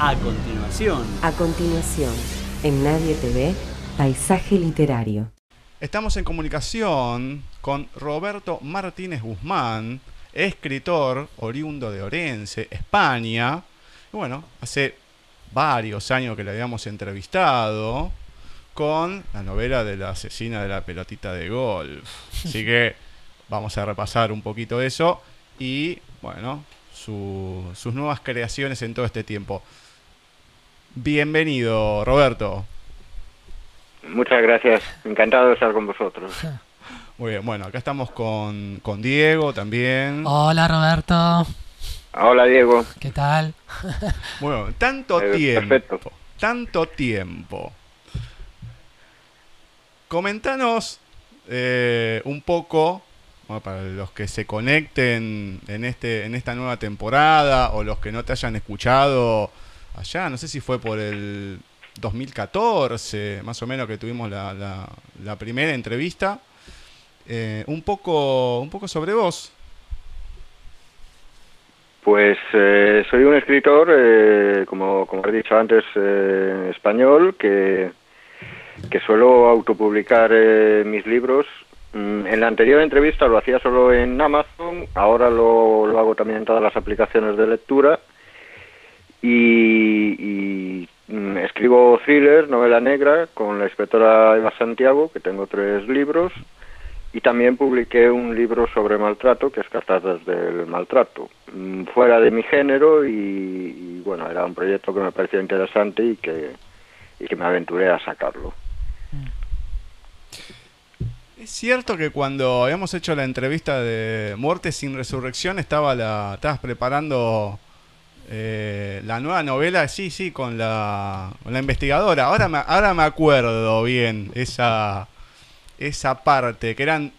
A continuación. A continuación, en Nadie TV, Paisaje Literario. Estamos en comunicación con Roberto Martínez Guzmán, escritor oriundo de Orense, España. Y bueno, hace varios años que le habíamos entrevistado con la novela de la asesina de la pelotita de golf. Así que vamos a repasar un poquito eso y, bueno, sus nuevas creaciones en todo este tiempo. Bienvenido, Roberto. Muchas gracias, encantado de estar con vosotros. Muy bien, bueno, acá estamos con, con Diego también. Hola Roberto. Hola Diego. ¿Qué tal? Bueno, tanto Eh, tiempo. perfecto. Tanto tiempo. Comentanos eh, un poco, bueno, para los que se conecten en, este, en esta nueva temporada o los que no te hayan escuchado allá, no sé si fue por el 2014, más o menos que tuvimos la, la- la primera entrevista, eh, un, poco, un poco sobre vos. Pues eh, soy un escritor, eh, como, como he dicho antes, español, que, que suelo autopublicar mis libros. Mm, En la anterior entrevista lo hacía solo en Amazon, ahora lo, lo hago también en todas las aplicaciones de lectura. Y, y, mm, escribo thriller, novela negra, con la inspectora Eva Santiago, que tengo tres libros. Y también publiqué un libro sobre maltrato, que es Cartas del Maltrato, mm, fuera de mi género y, y, bueno, era un proyecto que me pareció interesante y que, y que me aventuré a sacarlo. Es cierto que cuando habíamos hecho la entrevista de Muerte sin Resurrección estaba la, estabas preparando eh, la nueva novela, sí, sí, con la, con la investigadora. Ahora me, ahora me acuerdo bien esa, esa parte, que eran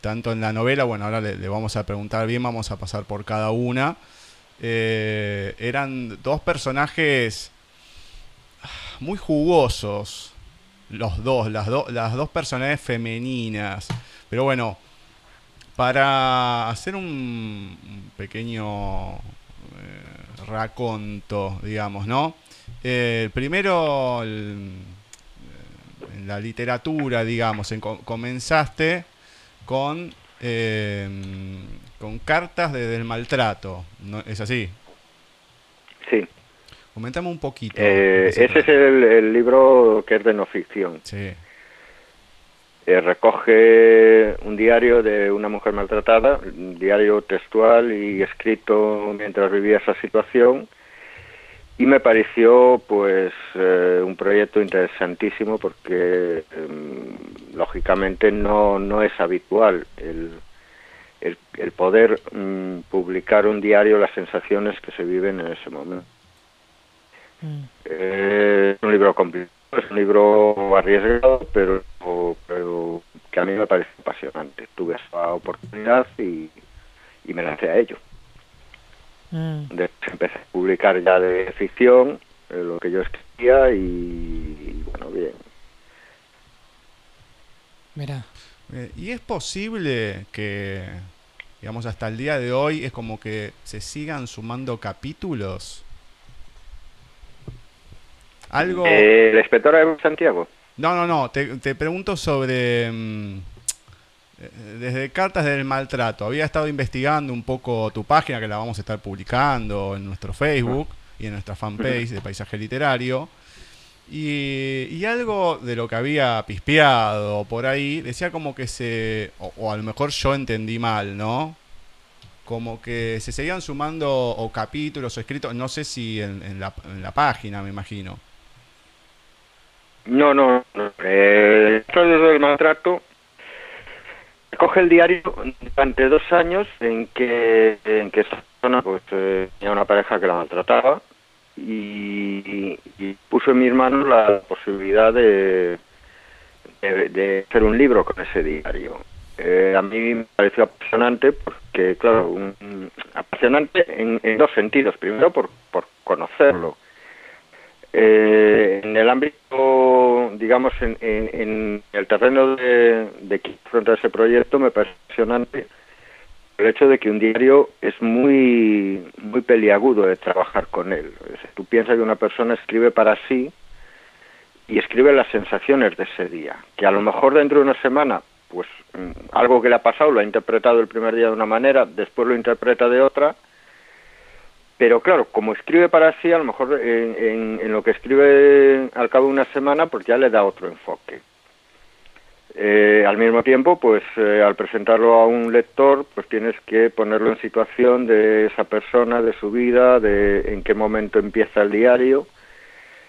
tanto en la novela, bueno, ahora le, vamos a preguntar bien, vamos a pasar por cada una. Eh, eran dos personajes muy jugosos, los dos, las, do- las dos personajes femeninas. Pero bueno, para hacer un, pequeño raconto, digamos, ¿no? Eh, el primero, el- eh, en la literatura, digamos, en co- comenzaste con, eh, con cartas de- del maltrato, ¿no? ¿Es así? Sí, Comentame un poquito. eh, ese es el, el libro que es de no ficción. Sí. Eh, recoge un diario de una mujer maltratada, un diario textual y escrito mientras vivía esa situación. Y me pareció, pues, eh, un proyecto interesantísimo porque, em, lógicamente, no, no es habitual el, el, el poder mm, publicar un diario, las sensaciones que se viven en ese momento. Mm. Eh, es un libro complicado, es un libro arriesgado, pero, pero que a mí me parece apasionante. Tuve esa oportunidad y, y me lancé a ello. Mm. De- empecé a publicar ya de ficción, eh, lo que yo escribía y, y bueno, bien. Mira. Eh, ¿Y es posible que, digamos, hasta el día de hoy es como que se sigan sumando capítulos? Algo... Eh, la inspectora de Santiago. No, no, no, te, te pregunto sobre... mm, eh, desde Cartas del Maltrato, había estado investigando un poco tu página, que la vamos a estar publicando en nuestro Facebook y en nuestra fanpage de Paisaje Literario. Y, y algo de lo que había pispeado por ahí, decía como que se, o, o a lo mejor yo entendí mal, ¿no? Como que se seguían sumando o capítulos o escritos, no sé si en, en la, en la página, me imagino. No, no, no. Eh, esto del maltrato coge el diario durante dos años en que en que esta persona pues eh, tenía una pareja que la maltrataba y, y puso en mis manos la posibilidad de, de, hacer un libro con ese diario. Eh, a mí me pareció apasionante porque, claro, un- apasionante en, en dos sentidos. Primero, por, por conocerlo. Eh, en el ámbito, digamos, en, en- el terreno de, de que afronta ese proyecto, me parece apasionante el hecho de que un diario es muy, muy peliagudo de trabajar con él. Tú piensas que una persona escribe para sí y escribe las sensaciones de ese día, que a lo mejor dentro de una semana, pues mm, algo que le ha pasado lo ha interpretado el primer día de una manera, después lo interpreta de otra, pero claro, como escribe para sí, a lo mejor en, en- lo que escribe al cabo de una semana, pues ya le da otro enfoque. Eh, al mismo tiempo, pues eh, al presentarlo a un lector, pues tienes que ponerlo en situación de esa persona, de su vida, de en qué momento empieza el diario,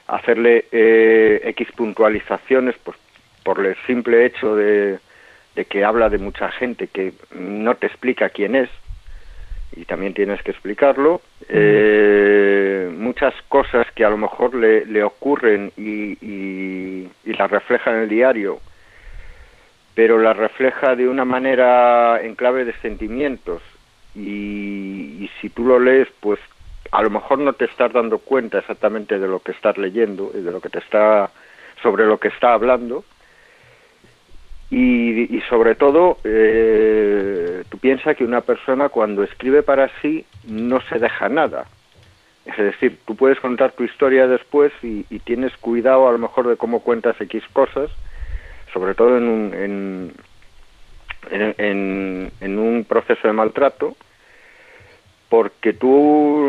hacerle eh, X puntualizaciones, pues por el simple hecho de que habla de mucha gente que no te explica quién es, y también tienes que explicarlo. Eh, muchas cosas que a lo mejor le, le ocurren y, y, y las refleja en el diario, pero las refleja de una manera en clave de sentimientos. Y, y si tú lo lees, pues a lo mejor no te estás dando cuenta exactamente de lo que estás leyendo y de lo que te está sobre lo que está hablando y, y sobre todo eh, tú piensas que una persona cuando escribe para sí no se deja nada. Es decir tú puedes contar tu historia después y, y tienes cuidado a lo mejor de cómo cuentas x cosas sobre todo en un en, en, en- un proceso de maltrato porque tú,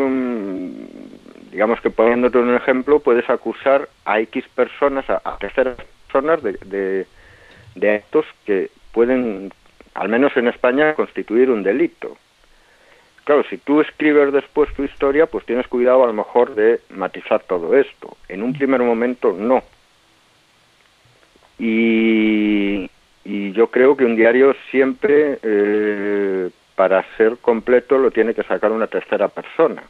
mm, digamos que poniéndote un ejemplo, puedes acusar a X personas, a, a terceras personas de, de, de actos que pueden, al menos en España, constituir un delito. Claro, si tú escribes después tu historia, pues tienes cuidado a lo mejor de matizar todo esto. En un primer momento no. Y, yo creo que un diario siempre, eh, para ser completo, lo tiene que sacar una tercera persona.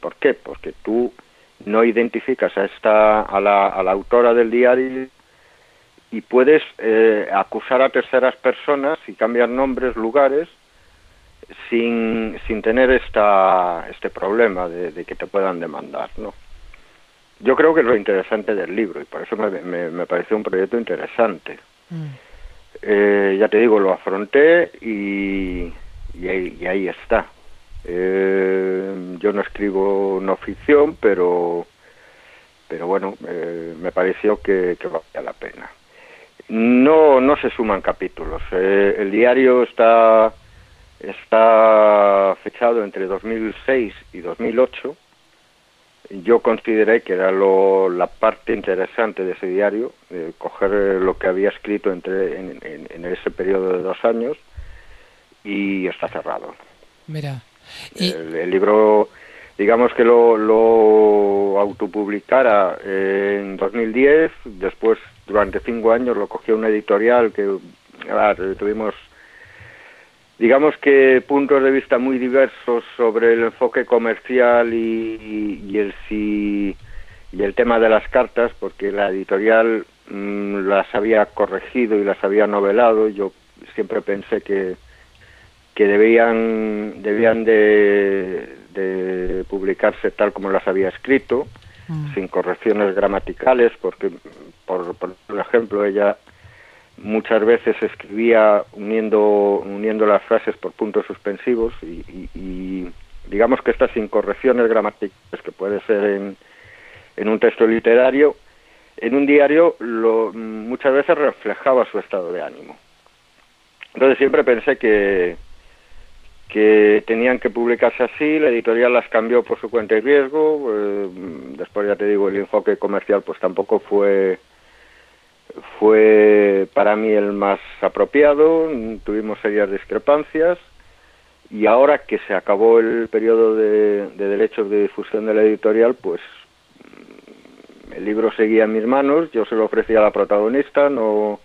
¿Por qué? Porque tú no identificas a esta a la, a la autora del diario y puedes eh, acusar a terceras personas y cambiar nombres, lugares, sin, sin tener esta, este problema de, de que te puedan demandar, ¿no? Yo creo que es lo interesante del libro y por eso me, me, me pareció un proyecto interesante. Mm. Eh, ya te digo, lo afronté y, y, ahí, y ahí está. Eh, yo no escribo no ficción, pero, pero bueno, eh, me pareció que, que valía la pena. No, no se suman capítulos. Eh, el diario está, está fechado entre 2006 y 2008. Yo consideré que era lo, la parte interesante de ese diario, eh, coger lo que había escrito entre, en, en- en ese periodo de dos años y está cerrado. Mira. Y, El, el libro, digamos que lo, lo autopublicara en 2010, después durante cinco años lo cogió una editorial que tuvimos, digamos que puntos de vista muy diversos sobre el enfoque comercial y, y el si y el tema de las cartas, porque la editorial mm, las había corregido y las había novelado. Yo siempre pensé que que debían debían de, de publicarse tal como las había escrito, mm, sin correcciones gramaticales, porque, por, por ejemplo, ella muchas veces escribía uniendo, uniendo las frases por puntos suspensivos y, y- digamos que estas incorrecciones gramaticales que puede ser en, un texto literario, en un diario lo, muchas veces reflejaba su estado de ánimo. Entonces siempre pensé que, que tenían que publicarse así, la editorial las cambió por su cuenta y riesgo, eh, después ya te digo, el enfoque comercial pues tampoco fue fue para mí el más apropiado, tuvimos serias discrepancias y ahora que se acabó el periodo de, de derechos de difusión de la editorial, pues el libro seguía en mis manos, yo se lo ofrecía a la protagonista, no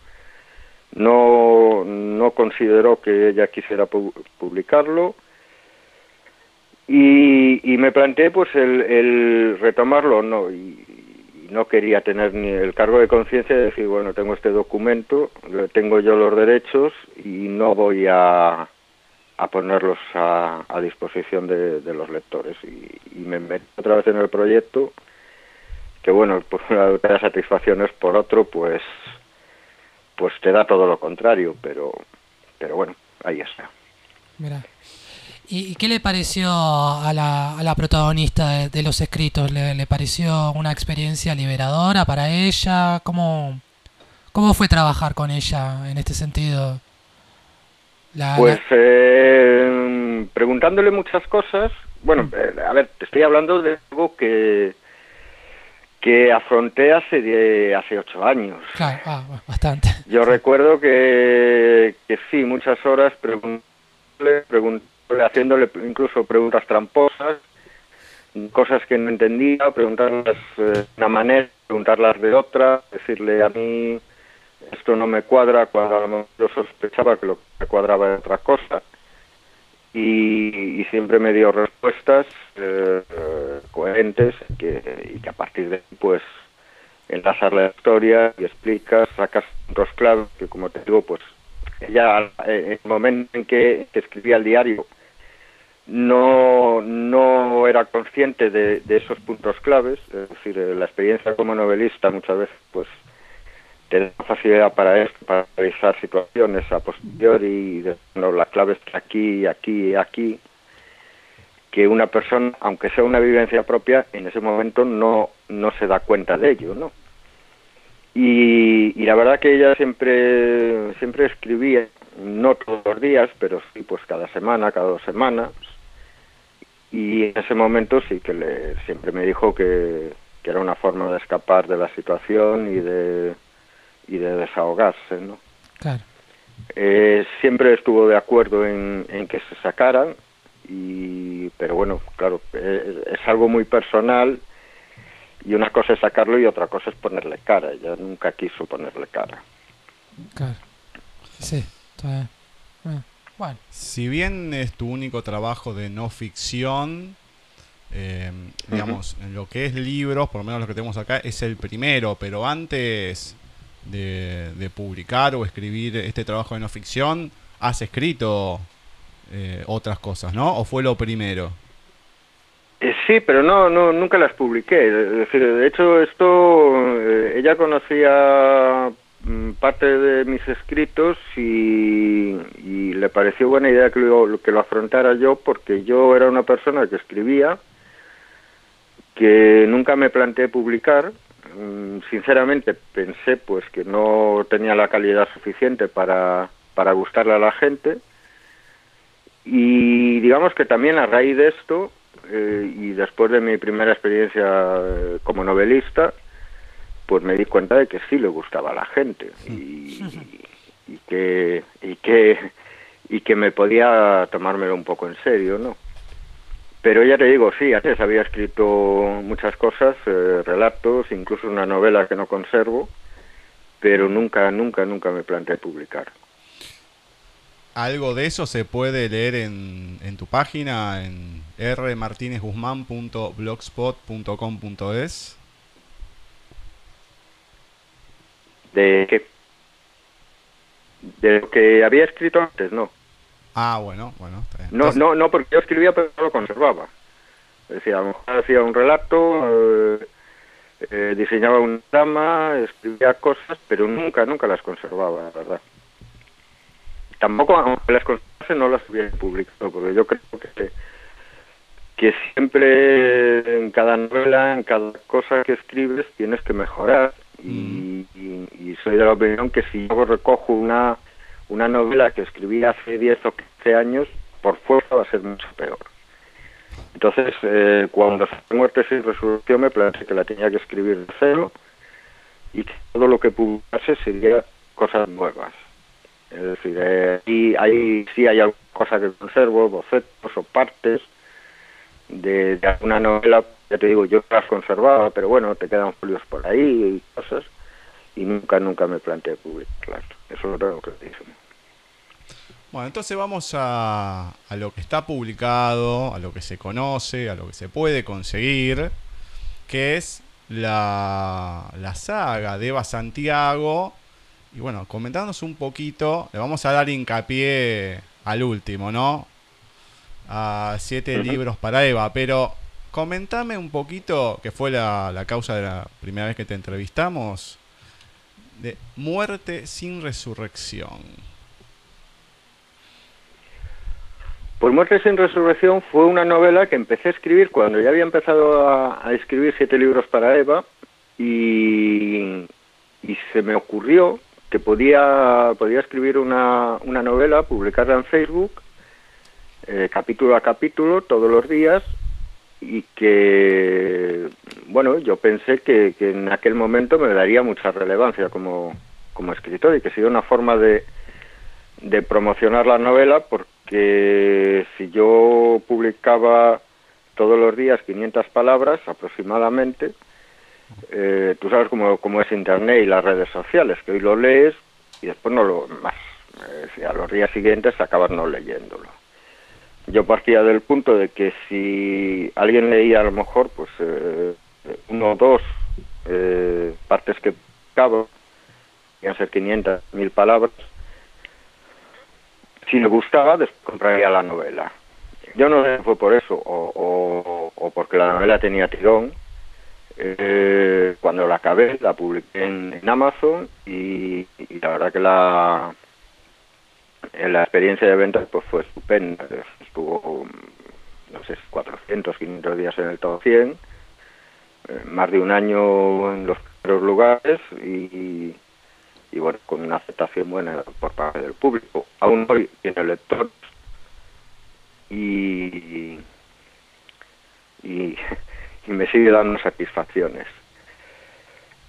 no no consideró que ella quisiera pu- publicarlo. Y, y me planteé pues el, el retomarlo no y, no quería tener ni el cargo de conciencia de decir bueno tengo este documento tengo yo los derechos y no voy a, a ponerlos a, a disposición de, de los lectores y, y me metí otra vez en el proyecto que bueno por una te da satisfacciones por otro pues pues te da todo lo contrario pero pero bueno ahí está Mira. ¿Y qué le pareció a la, a la protagonista de, los escritos? ¿Le, ¿Le, pareció una experiencia liberadora para ella? ¿Cómo, cómo fue trabajar con ella en este sentido? pues Eh, preguntándole muchas cosas. Bueno, eh, a ver, te estoy hablando de algo que que afronté hace de, hace ocho años. Claro, ah, bastante. Yo recuerdo que, que sí, muchas horas preguntándole, preguntándole, haciéndole incluso preguntas tramposas, cosas que no entendía, preguntarlas eh, de una manera, preguntarlas de otra, decirle a mí esto no me cuadra cuando yo sospechaba que lo que me cuadraba era otra cosa y, siempre me dio respuestas eh, coherentes que, y que a partir de ahí pues enlazar la historia y explicas, sacas dos claves que como te digo pues ella en el momento en que, escribía el diario no, no era consciente de, de, esos puntos claves, es decir, la experiencia como novelista muchas veces pues tener facilidad para esto, para realizar situaciones a posteriori, no, las claves que aquí, aquí, aquí, que una persona, aunque sea una vivencia propia, en ese momento no, no se da cuenta de ello, ¿no? Y, y la verdad que ella siempre, siempre escribía, no todos los días, pero sí pues cada semana, cada dos semanas, y en ese momento sí que le, siempre me dijo que, que era una forma de escapar de la situación y de y de desahogarse, ¿no? Claro. Eh, siempre estuvo de acuerdo en, que se sacaran, y, pero bueno, claro, es, algo muy personal y una cosa es sacarlo y otra cosa es ponerle cara. Ella nunca quiso ponerle cara. Claro. Sí, está Bueno. Si bien es tu único trabajo de no ficción, eh, digamos, en lo que es libros, por lo menos lo que tenemos acá, es el primero, pero antes de, publicar o escribir este trabajo de no ficción, has escrito eh, otras cosas, ¿no? ¿O fue lo primero? Eh, sí, pero no, no, nunca las publiqué. de hecho, esto, eh, ella conocía mm, parte de mis escritos y, le pareció buena idea que lo, que lo afrontara yo porque yo era una persona que escribía, que nunca me planteé publicar, sinceramente pensé pues que no tenía la calidad suficiente para, para gustarle a la gente. Y digamos que también a raíz de esto eh, y después de mi primera experiencia eh, como novelista pues me di cuenta de que sí le gustaba a la gente. Y, y que y que y que me podía tomármelo un poco en serio no pero ya te digo, sí, antes había escrito muchas cosas, eh, relatos, incluso una novela que no conservo, pero nunca, nunca, nunca me planteé publicar. ¿Algo de eso se puede leer en, en tu página, en rmartinezguzman.blogspot.com.es? ¿De qué? De lo que había escrito antes, no. Ah, bueno, bueno. No, no, no, porque yo escribía pero no lo conservaba. Decía, a lo mejor hacía un relato, eh, eh, diseñaba un drama, escribía cosas, pero nunca, nunca las conservaba, la verdad. Tampoco, aunque las conservase, no las hubiera publicado, porque yo creo que, que siempre en cada novela, en cada cosa que escribes, tienes que mejorar. Y, mm. y soy de la opinión que si yo recojo una una novela que escribí hace 10 o 15 años, por fuerza va a ser mucho peor. Entonces, eh, cuando se muerte sin resolución, me planteé que la tenía que escribir de cero y que todo lo que publicase sería cosas nuevas. Es decir, eh, y ahí sí hay alguna cosa que conservo, bocetos o partes de, de, alguna novela, ya te digo, yo las conservaba, pero bueno, te quedan folios por ahí y cosas, y nunca, nunca me planteé publicarlas. Eso lo tengo que decir. Bueno, entonces vamos a, a, lo que está publicado, a lo que se conoce, a lo que se puede conseguir, que es la, la saga de Eva Santiago. Y bueno, comentándonos un poquito, le vamos a dar hincapié al último, ¿no? A siete libros para Eva, pero comentame un poquito, que fue la, la causa de la primera vez que te entrevistamos, de muerte sin resurrección. Pues Muerte sin Resurrección fue una novela que empecé a escribir cuando ya había empezado a, escribir siete libros para Eva y, y se me ocurrió que podía, podía escribir una, una novela, publicarla en Facebook, eh, capítulo a capítulo, todos los días, y que, bueno, yo pensé que, que en aquel momento me daría mucha relevancia como, como escritor y que sería una forma de, de promocionar la novela porque si yo publicaba todos los días 500 palabras aproximadamente, eh, tú sabes cómo, cómo, es Internet y las redes sociales, que hoy lo lees y después no lo más. Eh, a los días siguientes acabas no leyéndolo. Yo partía del punto de que si alguien leía a lo mejor pues eh, uno o dos eh, partes que cabo, a ser 500, mil palabras, si le gustaba, compraría la novela. Yo no sé si fue por eso o, o, o porque la novela tenía tirón, eh, cuando la acabé, la publiqué en, Amazon y, la verdad que la, la experiencia de ventas pues fue estupenda. Estuvo, no sé, 400, 500 días en el top 100, eh, más de un año en los primeros lugares y, bueno, con una aceptación buena por parte del público. Aún hoy tiene lectores y, y y me sigue dando satisfacciones.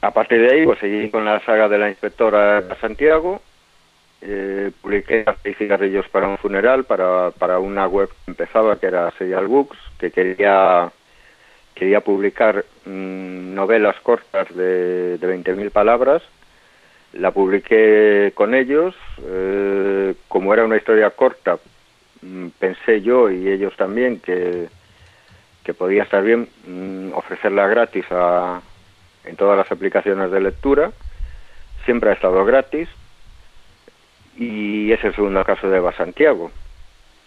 A partir de ahí, pues seguí con la saga de la inspectora Santiago, eh, publiqué seis cigarrillos para un funeral, para, para una web que empezaba, que era Serial Books, que quería, quería publicar mmm, novelas cortas de, de 20.000 palabras. La publiqué con ellos, eh, como era una historia corta, mmm, pensé yo y ellos también que que podía estar bien mmm, ofrecerla gratis a, en todas las aplicaciones de lectura. Siempre ha estado gratis. Y es el segundo caso de Eva Santiago.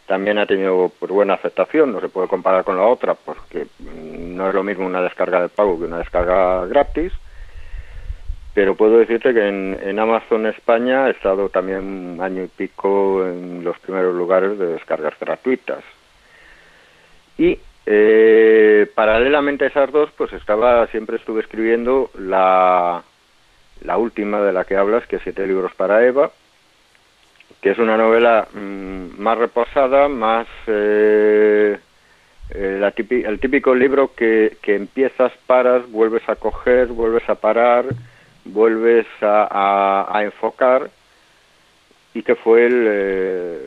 También ha tenido pues, buena aceptación, no se puede comparar con la otra porque no es lo mismo una descarga de pago que una descarga gratis. Pero puedo decirte que en, en Amazon España he estado también un año y pico en los primeros lugares de descargas gratuitas. Y eh, paralelamente a esas dos, pues estaba, siempre estuve escribiendo la, la última de la que hablas, que es Siete libros para Eva, que es una novela mmm, más reposada, más eh, eh, la típico, el típico libro que, que, empiezas, paras, vuelves a coger, vuelves a parar, vuelves a enfocar y que fue el, eh,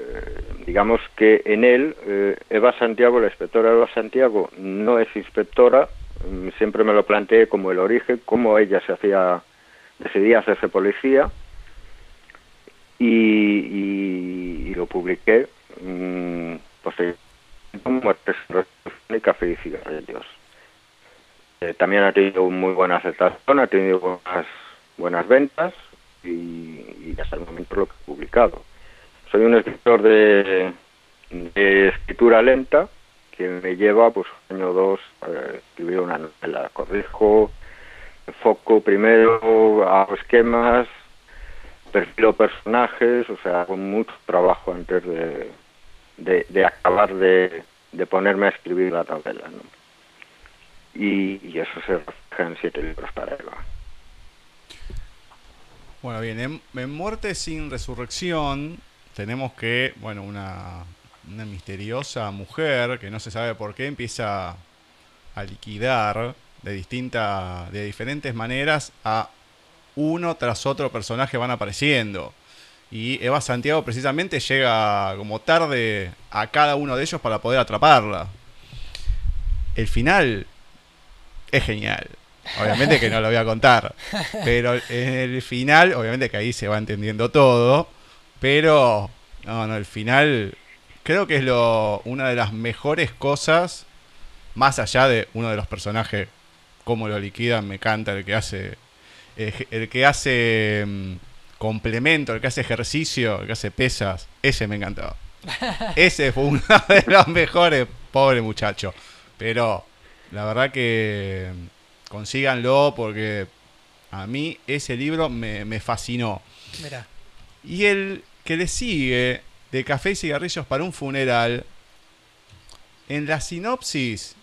digamos que en él, eh, Eva Santiago, la inspectora Eva Santiago, no es inspectora, mm, siempre me lo planteé como el origen, cómo ella se hacía, decidía hacerse policía, y, y, y lo publiqué, mmm, pues muertes y café y. Eh, también ha tenido muy buena aceptación, ha tenido buenas, buenas ventas, y, hasta el momento lo que he publicado. Soy un escritor de, escritura lenta que me lleva pues un año o dos a escribir una novela. Corrijo, enfoco primero, hago esquemas, perfilo personajes, o sea, hago mucho trabajo antes de, de, acabar de, de, ponerme a escribir la novela. ¿no? Y, y eso se refleja en siete libros para Eva. Bueno, bien, en, Muerte sin Resurrección tenemos que, bueno, una, una, misteriosa mujer que no se sabe por qué empieza a liquidar de distintas, de diferentes maneras a uno tras otro personaje van apareciendo. Y Eva Santiago precisamente llega como tarde a cada uno de ellos para poder atraparla. El final es genial. Obviamente que no lo voy a contar. Pero en el final, obviamente que ahí se va entendiendo todo. Pero, no, no, el final creo que es lo, una de las mejores cosas, más allá de uno de los personajes, cómo lo liquidan, me encanta el que hace, el, el que hace um, complemento, el que hace ejercicio, el que hace pesas, ese me encantó. Ese fue uno de los mejores, pobre muchacho. Pero la verdad que consíganlo porque a mí ese libro me, me fascinó. Mirá. Y el que le sigue, de Café y Cigarrillos para un Funeral, en la sinopsis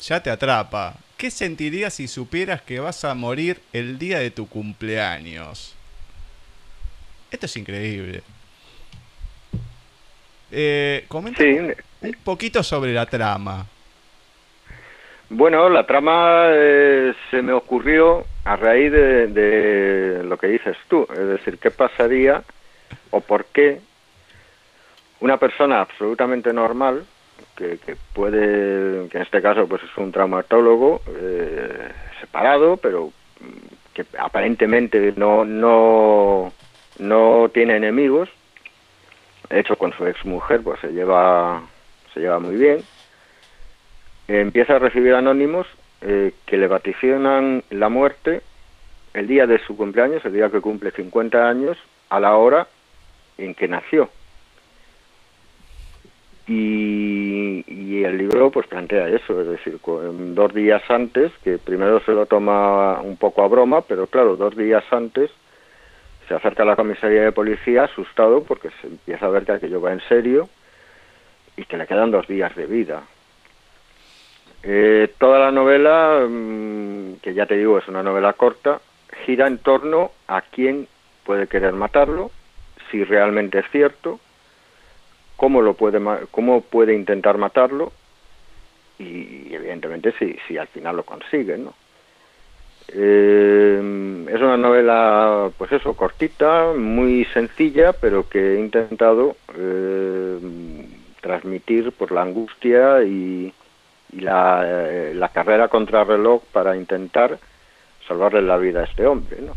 ya te atrapa. ¿Qué sentirías si supieras que vas a morir el día de tu cumpleaños? Esto es increíble. Eh, comenta Sí, un poquito sobre la trama. Bueno, la trama eh, se me ocurrió a raíz de, de lo que dices tú, es decir, qué pasaría o por qué una persona absolutamente normal, que, que puede, que en este caso pues es un traumatólogo eh, separado, pero mm, que aparentemente no, no, no tiene enemigos, de hecho con su exmujer pues se lleva, se lleva muy bien, empieza a recibir anónimos eh, que le vaticinan la muerte el día de su cumpleaños, el día que cumple 50 años, a la hora en que nació. Y, y el libro pues plantea eso, es decir, dos días antes, que primero se lo toma un poco a broma, pero claro, dos días antes se acerca a la comisaría de policía asustado porque se empieza a ver que aquello va en serio y que le quedan dos días de vida. Eh, toda la novela, mm, que ya te digo es una novela corta, gira en torno a quién puede querer matarlo, si realmente es cierto, cómo lo puede cómo puede intentar matarlo y, evidentemente si, si al final lo consigue, ¿no? Eh, es una novela, pues eso, cortita, muy sencilla, pero que he intentado eh, transmitir por la angustia y, y la, eh, la carrera contra reloj para intentar salvarle la vida a este hombre, ¿no?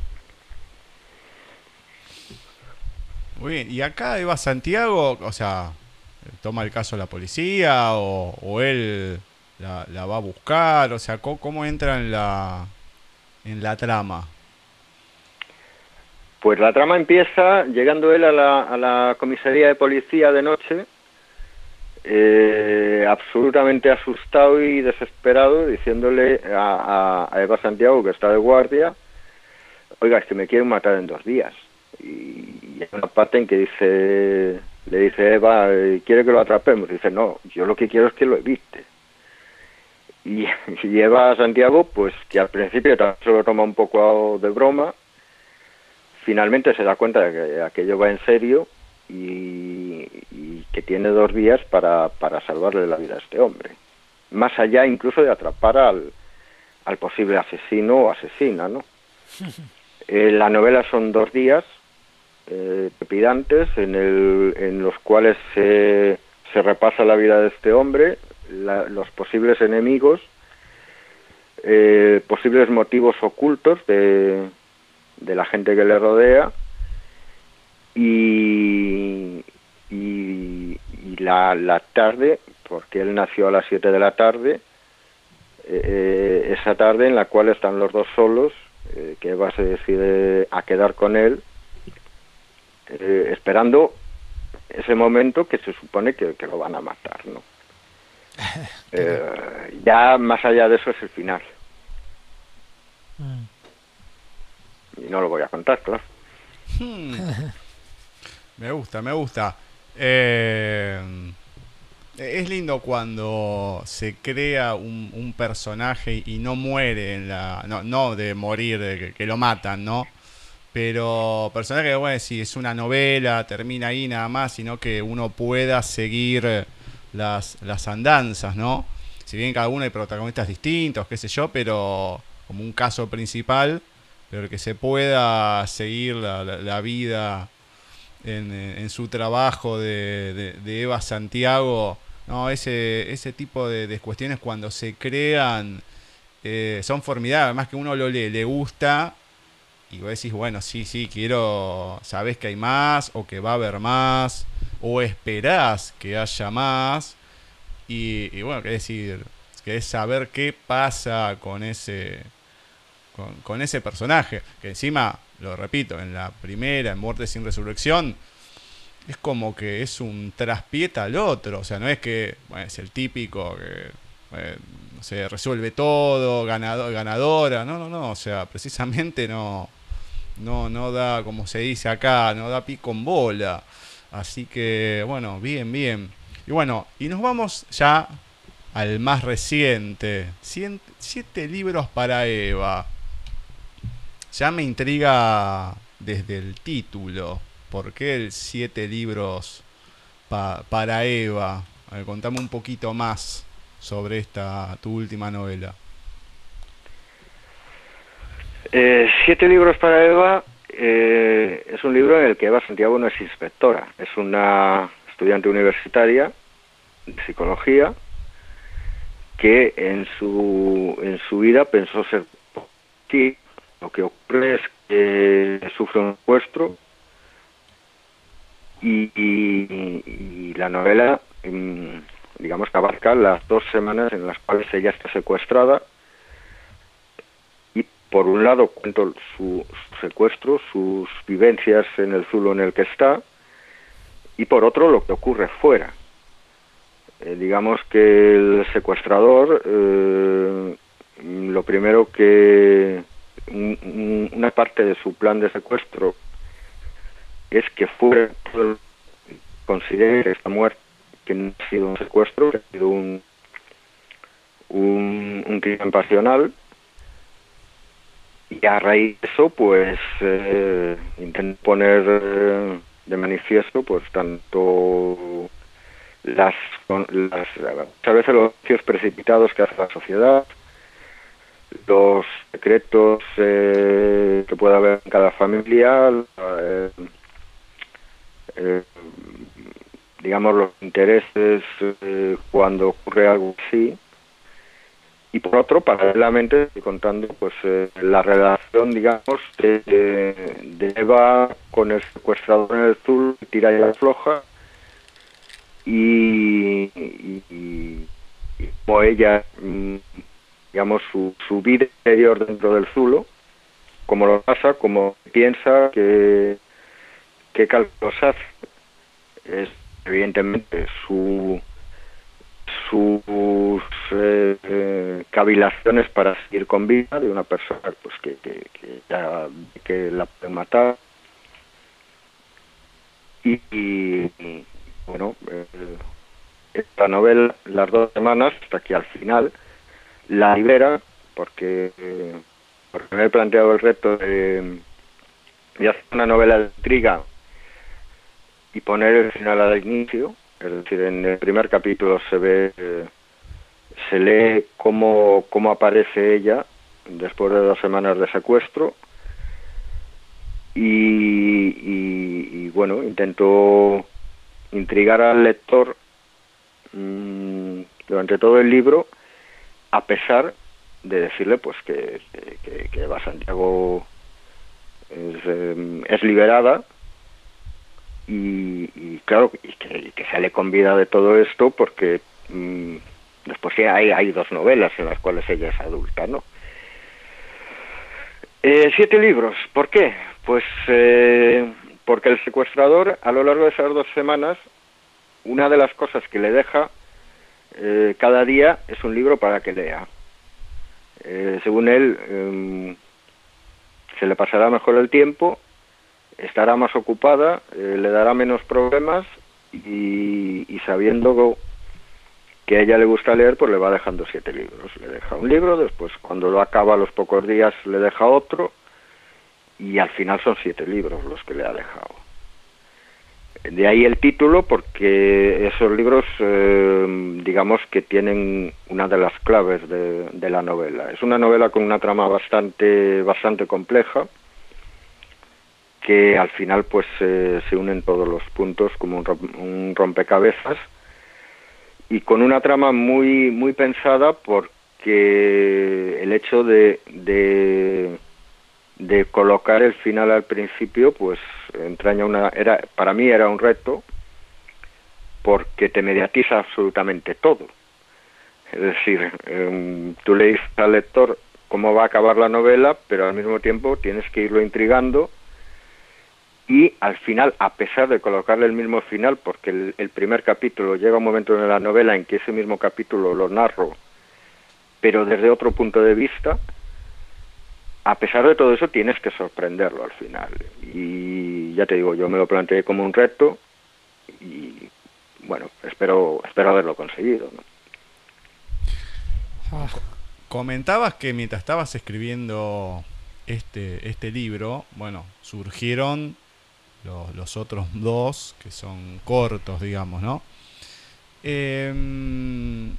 Muy bien, y acá Eva Santiago, o sea, toma el caso la policía o, él la, la va a buscar, o sea, ¿cómo, cómo entra en la, en la trama? Pues la trama empieza llegando él a la, a la comisaría de policía de noche, eh, absolutamente asustado y desesperado, diciéndole a, a- a Eva Santiago, que está de guardia, oiga, es que me quieren matar en dos días. Y, hay una parte en que dice, le dice Eva, eh, ¿quiere que lo atrapemos? dice, no, yo lo que quiero es que lo evite. Y, y Eva Santiago, pues que al principio también se lo toma un poco de broma, finalmente se da cuenta de que aquello va en serio y, y que tiene dos días para, para salvarle la vida a este hombre. Más allá incluso de atrapar al, al posible asesino o asesina, ¿no? Eh, la novela son dos días eh, trepidantes en, en los cuales se, se repasa la vida de este hombre, los posibles enemigos, eh, posibles motivos ocultos de, la gente que le rodea y, y, la, la tarde, porque él nació a las 7 de la tarde, eh, esa tarde en la cual están los dos solos, eh, que Eva se decide a quedar con él, eh, esperando ese momento que se supone que, que lo van a matar, ¿no? Eh, ya más allá de eso es el final. Mm. Y no lo voy a contar, claro. Hmm. Me gusta, me gusta. Eh, es lindo cuando se crea un, un personaje y no muere en la. No, no de morir, de que, que lo matan, ¿no? Pero personaje que, bueno, si es una novela, termina ahí nada más, sino que uno pueda seguir las, las andanzas, ¿no? Si bien cada uno hay protagonistas distintos, qué sé yo, pero como un caso principal, pero que se pueda seguir la, la- vida en, en su trabajo de, de- de Eva Santiago, no, ese, ese tipo de, de cuestiones cuando se crean eh, son formidables, además que uno lo lee, le gusta y vos decís, bueno, sí, sí, quiero, sabés que hay más o que va a haber más o esperás que haya más y, y bueno, qué decir, querés saber qué pasa con ese con, con ese personaje, que encima, lo repito, en la primera, en Muerte sin Resurrección, es como que es un traspieta al otro, o sea, no es que bueno, es el típico que eh, no resuelve todo, ganador, ganadora, no, no, no, o sea, precisamente no, no, no da, como se dice acá, no da pico en bola, así que, bueno, bien, bien. Y bueno, y nos vamos ya al más reciente. siete libros para Eva. Ya me intriga desde el título. ¿Por qué el siete libros para Eva? contame un poquito más sobre esta tu última novela. Eh, siete libros para Eva eh, es un libro en el que Eva Santiago no es inspectora, es una estudiante universitaria de psicología que en su, en su vida pensó ser sí, lo que ocurre es que sufre un secuestro y, y, la novela mm, digamos que abarca las dos semanas en las cuales ella está secuestrada. Y por un lado cuento su, secuestro, sus vivencias en el zulo en el que está. Y por otro lo que ocurre fuera. Eh, digamos que el secuestrador eh, lo primero que una parte de su plan de secuestro es que fuera considere que está muerto que ha sido un secuestro, que ha sido un, un, crimen pasional. Y a raíz de eso, pues, eh, intento poner eh, de manifiesto, pues, tanto las, las a veces los hechos precipitados que hace la sociedad, los secretos eh, que puede haber en cada familia, eh, eh, digamos, los intereses eh, cuando ocurre algo así. Y por otro, paralelamente, estoy contando pues eh, la relación, digamos, de, de, Eva con el secuestrador en el sur, tira y afloja, y, y, y, como ella, mm, digamos, su, su vida interior dentro del Zulo, como lo pasa, como piensa, que qué cálculos hace. Es evidentemente su sus eh, cavilaciones para seguir con vida de una persona pues que, que, que la puede matar. Y, bueno eh, esta novela las dos semanas hasta que al final la libera porque porque me he planteado el reto de, de hacer una novela de intriga y poner el final al inicio, es decir, en el primer capítulo se ve, se lee cómo, cómo aparece ella después de dos semanas de secuestro y, bueno, intento intrigar al lector mm, durante todo el libro a pesar de decirle pues que, que, que Santiago es, es liberada y, claro, y que, sale con vida de todo esto porque mm, después hay, dos novelas en las cuales ella es adulta, ¿no? Eh, siete libros, ¿por qué? Pues eh, porque el secuestrador a lo largo de esas dos semanas, una de las cosas que le deja eh, cada día es un libro para que lea. según él, em, se le pasará mejor el tiempo estará más ocupada, eh, le dará menos problemas y, sabiendo que a ella le gusta leer, pues le va dejando siete libros. Le deja un libro, después cuando lo acaba a los pocos días le deja otro y al final son siete libros los que le ha dejado. De ahí el título, porque esos libros, eh, digamos que tienen una de las claves de, de, la novela. Es una novela con una trama bastante, bastante compleja, que al final pues se unen todos los puntos como un, rompecabezas. Y con una trama muy muy pensada porque el hecho de, de, colocar el final al principio pues entraña una era para mí era un reto porque te mediatiza absolutamente todo. Es decir em, tú le dices al lector cómo va a acabar la novela pero al mismo tiempo tienes que irlo intrigando y al final, a pesar de colocarle el mismo final, porque el, primer capítulo llega un momento en la novela en que ese mismo capítulo lo narro, pero desde otro punto de vista, a pesar de todo eso tienes que sorprenderlo al final. Y ya te digo, yo me lo planteé como un reto y bueno, espero, espero haberlo conseguido. Ah, Comentabas que mientras estabas escribiendo este, este libro, bueno, surgieron los, otros dos, que son cortos, digamos, ¿no? Em,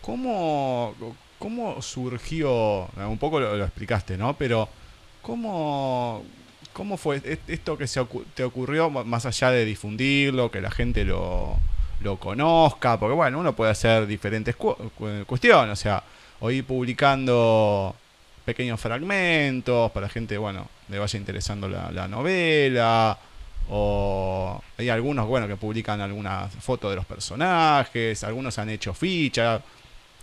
¿cómo, ¿Cómo surgió? Un poco lo, explicaste, ¿no? Pero, ¿cómo, ¿cómo fue est- esto que se te ocurrió, más allá de difundirlo, que la gente lo, lo conozca? Porque, bueno, uno puede hacer diferentes cu- cu- cuestiones, o sea, o publicando pequeños fragmentos para gente, bueno, le vaya interesando la, la novela, o hay algunos, bueno, que publican algunas fotos de los personajes, algunos han hecho fichas,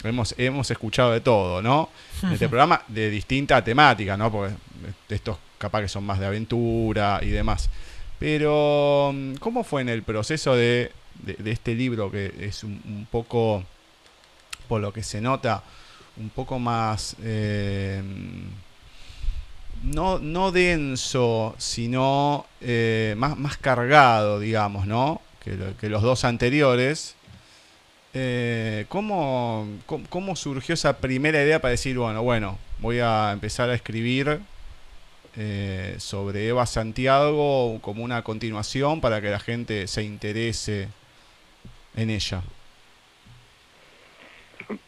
hemos, hemos escuchado de todo, ¿no? En este programa de distinta temática, ¿no? Porque estos capaz que son más de aventura y demás. Pero, ¿cómo fue en el proceso de, de- de este libro que es un, un poco, por lo que se nota, un poco más, eh, no, no denso, sino eh, más, más cargado, digamos, ¿no? Que, lo- que los dos anteriores. Eh, ¿cómo, cómo, surgió esa primera idea para decir, bueno, bueno, voy a empezar a escribir eh, sobre Eva Santiago como una continuación para que la gente se interese en ella?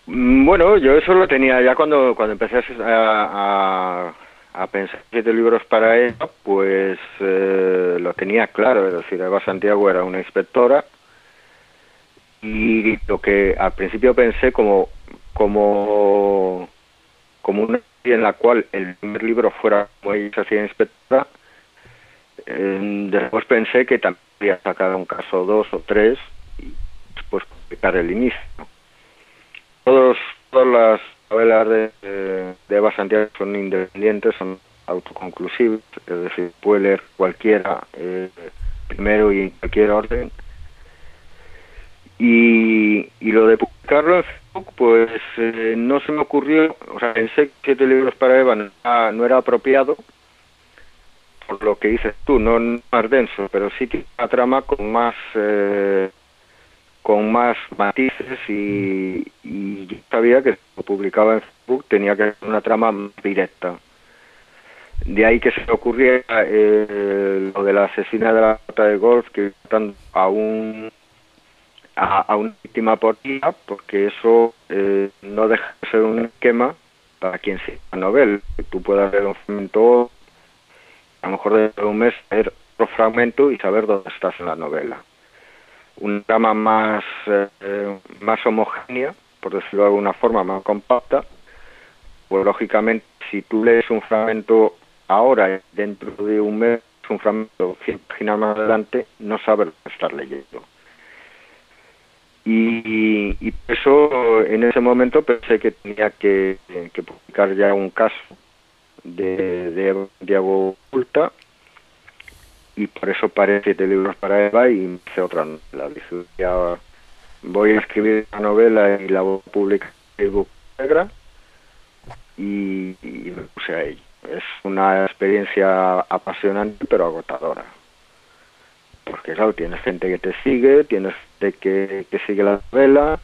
Bueno, yo eso lo tenía ya cuando, cuando empecé a, a pensar siete libros para ella, pues eh, lo tenía claro, es decir, Eva Santiago era una inspectora y lo que al principio pensé como como como una en la cual el primer libro fuera como ella se hacía inspectora, eh, después pensé que también podía sacar un caso dos o tres y después publicar el inicio. Todos, todas las novelas de, de, Eva Santiago son independientes, son autoconclusivas, es decir, puede leer cualquiera eh, primero y en cualquier orden. Y, y lo de publicarlo en Facebook, pues eh, no se me ocurrió, o sea, pensé que siete libros para Eva no era, no apropiado, por lo que dices tú, no más denso, pero sí que una trama con más... Eh, con más matices y, y yo sabía que lo publicaba en Facebook tenía que ser una trama más directa. De ahí que se ocurriera eh, lo de la asesina de la pata de golf que a un a, a una víctima por día, porque eso eh, no deja de ser un esquema para quien la novela. Que tú puedas ver un fragmento, a lo mejor dentro de un mes, ver otro fragmento y saber dónde estás en la novela una trama más, eh, más homogénea, por decirlo de alguna forma, más compacta, pues lógicamente si tú lees un fragmento ahora, dentro de un mes, un fragmento 100 páginas más adelante, no sabes lo que estás leyendo. Y, y eso en ese momento pensé que tenía que, publicar ya un caso de, de Oculta y por eso paré siete libros para Eva y hice otra novela. Dije, ya voy a escribir una novela y la voy a publicar en Facebook negra y, y me puse a ello. Es una experiencia apasionante pero agotadora. Porque claro, tienes gente que te sigue, tienes gente que, que sigue la novela,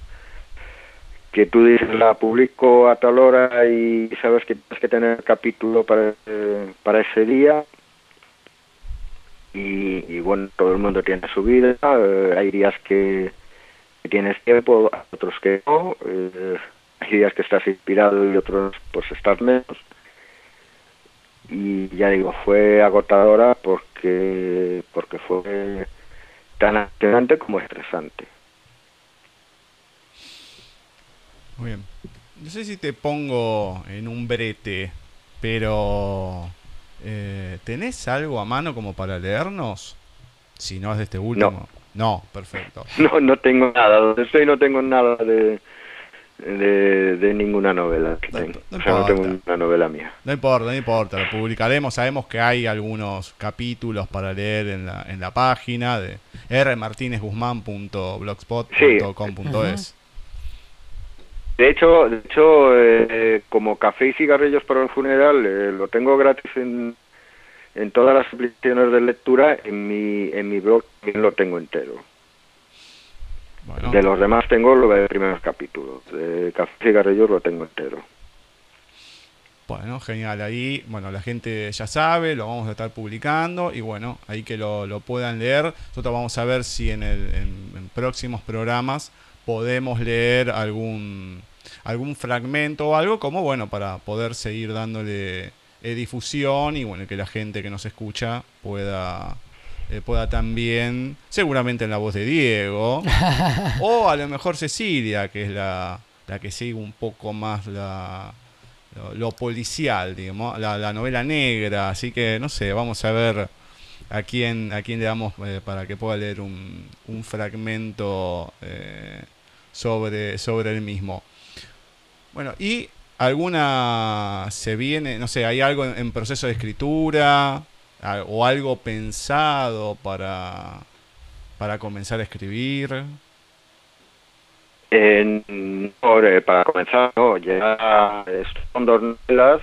que tú dices la publico a tal hora y sabes que tienes que tener capítulo para, eh, para ese día y, y, bueno, todo el mundo tiene su vida, eh, hay días que, tienes tiempo, otros que no, eh, hay días que estás inspirado y otros pues estás menos. Y ya digo, fue agotadora porque, porque fue tan apasionante como estresante. Muy bien. No sé si te pongo en un brete, pero eh, ¿tenés algo a mano como para leernos? Si no es de este último. No, no perfecto. No, no tengo nada. Donde estoy no tengo nada de, de, de ninguna novela que No, tengo. no o sea, no tengo importa. ninguna novela mía. No importa, no importa, lo publicaremos. Sabemos que hay algunos capítulos para leer en la, en la página de rmartinezguzmán.blogspot.com.es. De hecho, de hecho eh, como café y cigarrillos para un funeral, eh, lo tengo gratis en, en todas las aplicaciones de lectura. En mi, en mi blog también lo tengo entero. Bueno. De los demás tengo los primeros capítulos. De Café y Cigarrillos lo tengo entero. Bueno, genial. Ahí, bueno, la gente ya sabe, lo vamos a estar publicando y bueno, ahí que lo, lo puedan leer. Nosotros vamos a ver si en, el, en, en próximos programas podemos leer algún, algún fragmento o algo como, bueno, para poder seguir dándole eh, difusión y bueno, que la gente que nos escucha pueda, eh, pueda también, seguramente en la voz de Diego, o a lo mejor Cecilia, que es la, la que sigue un poco más la, lo, lo policial, digamos, la, la novela negra, así que no sé, vamos a ver a quién, a quién le damos eh, para que pueda leer un, un fragmento eh, sobre, sobre el mismo. Bueno, y alguna se viene, no sé, hay algo en, proceso de escritura o algo pensado para, para comenzar a escribir. Eh, para comenzar, no, ya son dos novelas.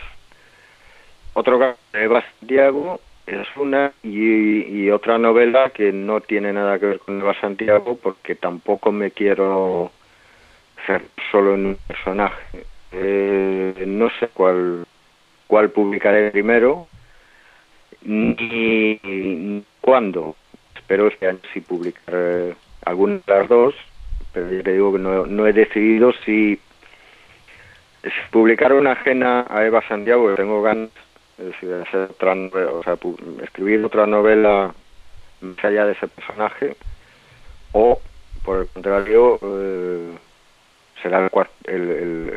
Otro de Santiago es una y, otra novela que no tiene nada que ver con Eva Santiago porque tampoco me quiero hacer solo en un personaje. Eh, no sé cuál, cuál publicaré primero ni, cuándo. Espero este año sí publicar eh, alguna de las dos pero ya te digo que no, no he decidido si, publicar una ajena a Eva Santiago, tengo ganas, es decir, hacer otra novela, o sea, escribir otra novela más allá de ese personaje, o por el contrario, eh, será el cuar- el- el-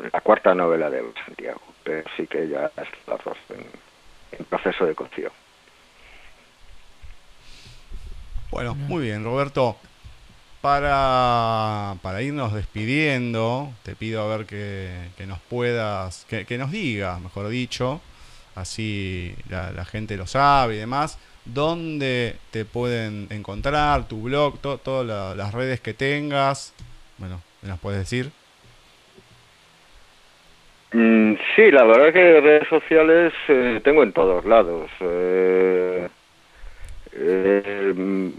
el- la cuarta novela de Santiago, pero sí que ya dos en, en proceso de cocción. Bueno, muy bien, Roberto. Para, para irnos despidiendo, te pido a ver que, que nos puedas, que, que nos digas, mejor dicho, así la, gente lo sabe y demás, dónde te pueden encontrar, tu blog, to- todas la- las redes que tengas. Bueno, ¿me las puedes decir? Mm, sí, la verdad que redes sociales eh, tengo en todos lados. Eh, eh, mm,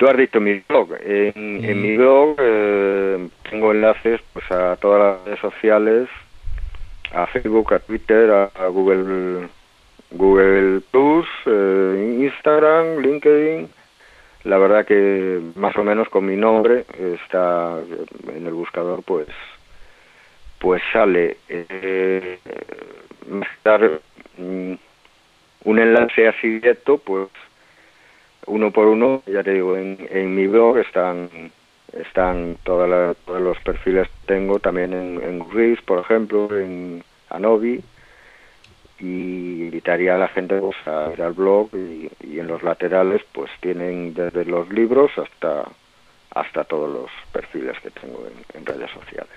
tú has visto mi blog. En, en mi blog eh, tengo enlaces pues a todas las redes sociales, a Facebook, a Twitter, a, a Google Google Plus, eh, Instagram, LinkedIn. La verdad que más o menos con mi nombre está en el buscador, pues pues sale eh, mm, un enlace así directo, pues uno por uno, ya te digo, en, en mi blog están están todos los perfiles que tengo, también en, en Gris, por ejemplo, en Anobi, y invitaría a la gente pues, a ir al blog y, y en los laterales pues tienen desde los libros hasta hasta todos los perfiles que tengo en, en redes sociales.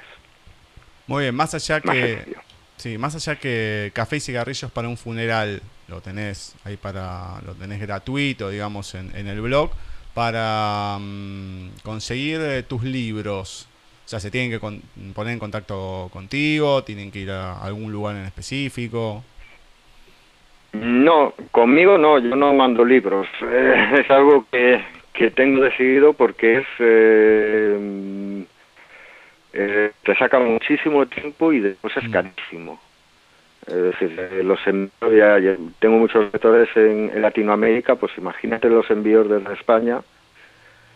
Muy bien, más allá Más que... sencillo. Sí, más allá que café y cigarrillos para un funeral, lo tenés ahí para, lo tenés gratuito, digamos, en, en el blog, para mm, conseguir eh, tus libros. O sea, se tienen que con- poner en contacto contigo, tienen que ir a algún lugar en específico. No, conmigo no, yo no mando libros. Eh, es algo que, que tengo decidido porque es eh, mm, eh, te saca muchísimo tiempo y después es Mm. carísimo. Es decir, eh, los envíos, ya, tengo muchos lectores en, Latinoamérica, pues imagínate los envíos desde España,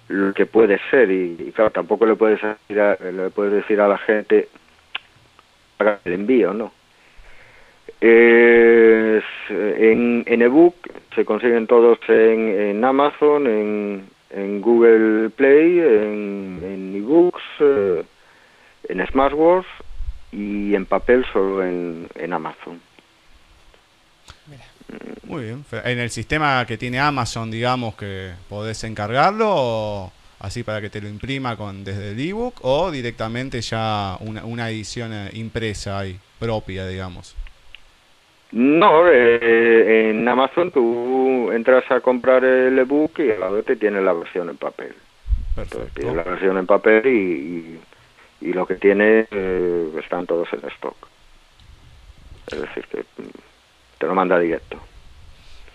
lo que puede ser y, y claro, tampoco le puedes decir a, le puedes decir a la gente haga el envío, ¿no? Es, en, en ebook se consiguen todos en, en Amazon, en, en Google Play, en, en ebooks, eh, en Smartworks y en papel solo en, en Amazon. Muy bien. En el sistema que tiene Amazon, digamos, que podés encargarlo, o así para que te lo imprima con desde el ebook, o directamente ya una, una edición eh, impresa ahí, propia, digamos. No, eh, en Amazon tú entras a comprar el ebook y al lado te tiene la versión en papel. Entonces pides la Perfecto. versión en papel y, y, y lo que tiene eh, están todos en stock. Es decir, que mm, te lo manda directo.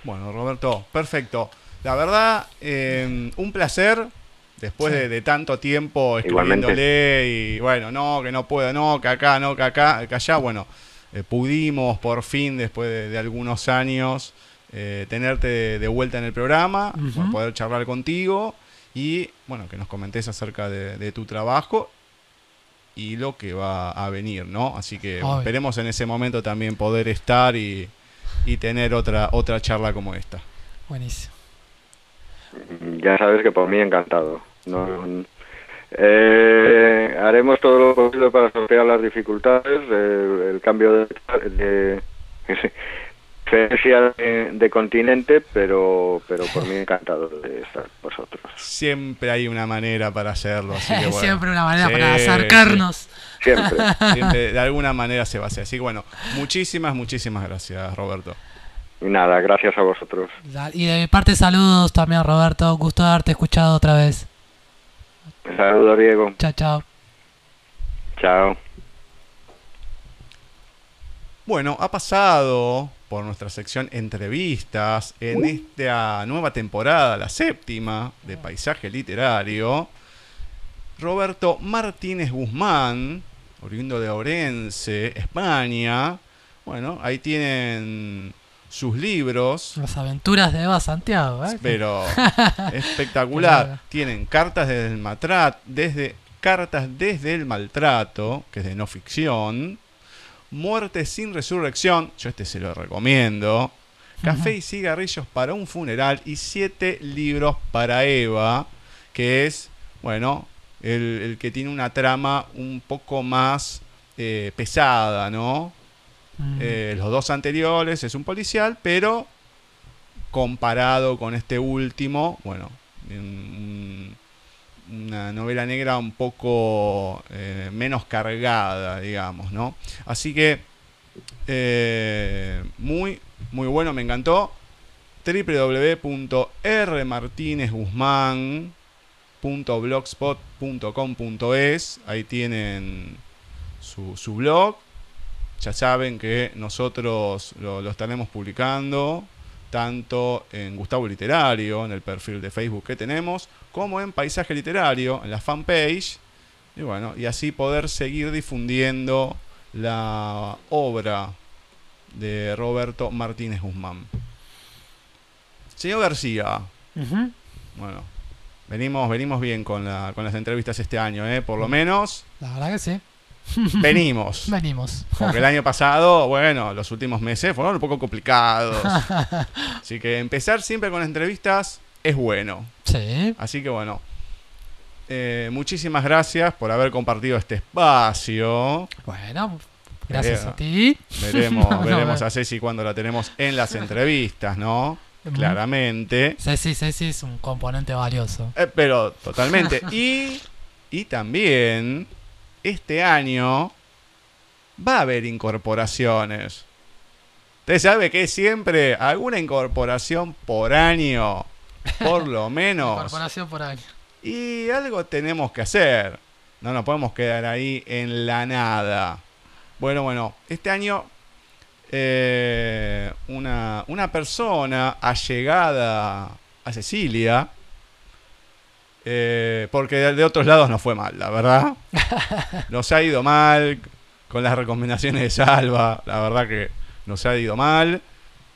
Bueno, Roberto, perfecto. La verdad, eh, un placer después Sí. de, de tanto tiempo escribiéndole y bueno, no, que no puedo, no, que acá, no, que acá, que allá, bueno, eh, pudimos por fin, después de, de algunos años, eh, tenerte de, de vuelta en el programa, bueno, poder charlar contigo y bueno, que nos comentes acerca de, de tu trabajo y lo que va a venir, ¿no? Así que esperemos en ese momento también poder estar y, y tener otra, otra charla como esta. Buenísimo. Ya sabes que por mí encantado. No, eh, haremos todo lo posible para sortear las dificultades, eh, el cambio de, de, diferencia de, de continente, pero pero por mí encantado de estar con vosotros. Siempre hay una manera para hacerlo, así que bueno. Siempre una manera Sí, para acercarnos. Siempre. Siempre, de alguna manera se va a hacer. Así que bueno, muchísimas, muchísimas gracias, Roberto. Y nada, gracias a vosotros. Y de mi parte saludos también Roberto, gusto de haberte escuchado otra vez. Saludos, Diego. Chao, chao. Chao. Bueno, ha pasado por nuestra sección entrevistas en esta nueva temporada, la séptima de Paisaje Literario, Roberto Martínez Guzmán, oriundo de Orense, España. Bueno, ahí tienen sus libros, Las aventuras de Eva Santiago, ¿eh? pero espectacular. Tienen cartas desde el maltrato, desde cartas desde el maltrato, que es de no ficción. Muerte sin resurrección, yo este se lo recomiendo. Café y cigarrillos para un funeral y siete libros para Eva, que es, bueno, el, el que tiene una trama un poco más eh, pesada, ¿no? Mm. Eh, los dos anteriores es un policial, pero comparado con este último, bueno, un- una novela negra un poco eh, menos cargada, digamos, ¿no? Así que eh, muy, muy bueno, me encantó. www.rmartinezguzmán.blogspot.com.es Ahí tienen su, su blog. Ya saben que nosotros lo, lo estaremos publicando tanto en Gustavo Literario, en el perfil de Facebook que tenemos, como en Paisaje Literario, en la fanpage. Y bueno, y así poder seguir difundiendo la obra de Roberto Martínez Guzmán. Señor García, bueno, venimos, venimos bien con, la- con las entrevistas este año, ¿eh? por lo menos La verdad que sí. venimos. Venimos. Porque el año pasado, bueno, los últimos meses fueron un poco complicados. Así que empezar siempre con entrevistas es bueno. Sí. Así que bueno, eh, muchísimas gracias por haber compartido este espacio. Bueno, gracias Eh, a ti. Veremos, No, veremos no. a Ceci cuando la tenemos en las entrevistas, ¿no? Claramente. Ceci, Ceci es un componente valioso. Eh, pero totalmente. Y, y también, este año va a haber incorporaciones. Usted sabe que siempre alguna incorporación por año, por lo menos. Corporación por año. Y algo tenemos que hacer. No nos podemos quedar ahí en la nada. Bueno, bueno, este año eh, una, una persona allegada a Cecilia, eh, porque de, otros lados no fue mal, la verdad. Nos ha ido mal con las recomendaciones de Salva, la verdad que nos ha ido mal.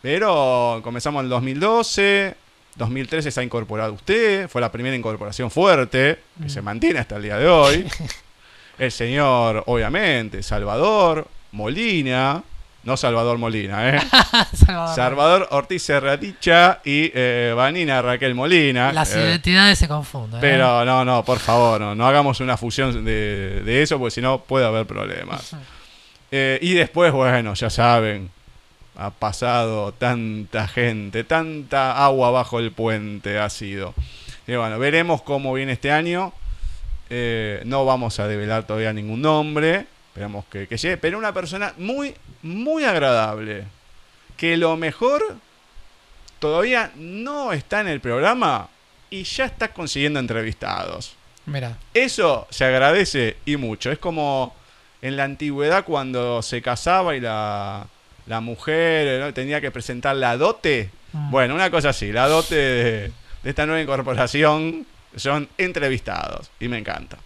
Pero comenzamos en el 2012, 2013 se ha incorporado usted, fue la primera incorporación fuerte, que se mantiene hasta el día de hoy. El señor, obviamente, Salvador Molina, no Salvador Molina, ¿eh? Salvador. Salvador Ortiz Serraticha y eh, Vanina Raquel Molina. Las eh, identidades se confunden. ¿eh? pero no, no, por favor, no, no hagamos una fusión de, de eso, porque si no puede haber problemas. Eh, y después, bueno, ya saben, ha pasado tanta gente, tanta agua bajo el puente ha sido. Y bueno, veremos cómo viene este año. Eh, no vamos a develar todavía ningún nombre. Esperamos que, que llegue. Pero una persona muy, muy agradable. Que lo mejor todavía no está en el programa y ya está consiguiendo entrevistados. Mira. Eso se agradece y mucho. Es como en la antigüedad cuando se casaba y la, la mujer ¿no? tenía que presentar la dote. Mm. Bueno, una cosa así, la dote de, de esta nueva incorporación son entrevistados y me encanta.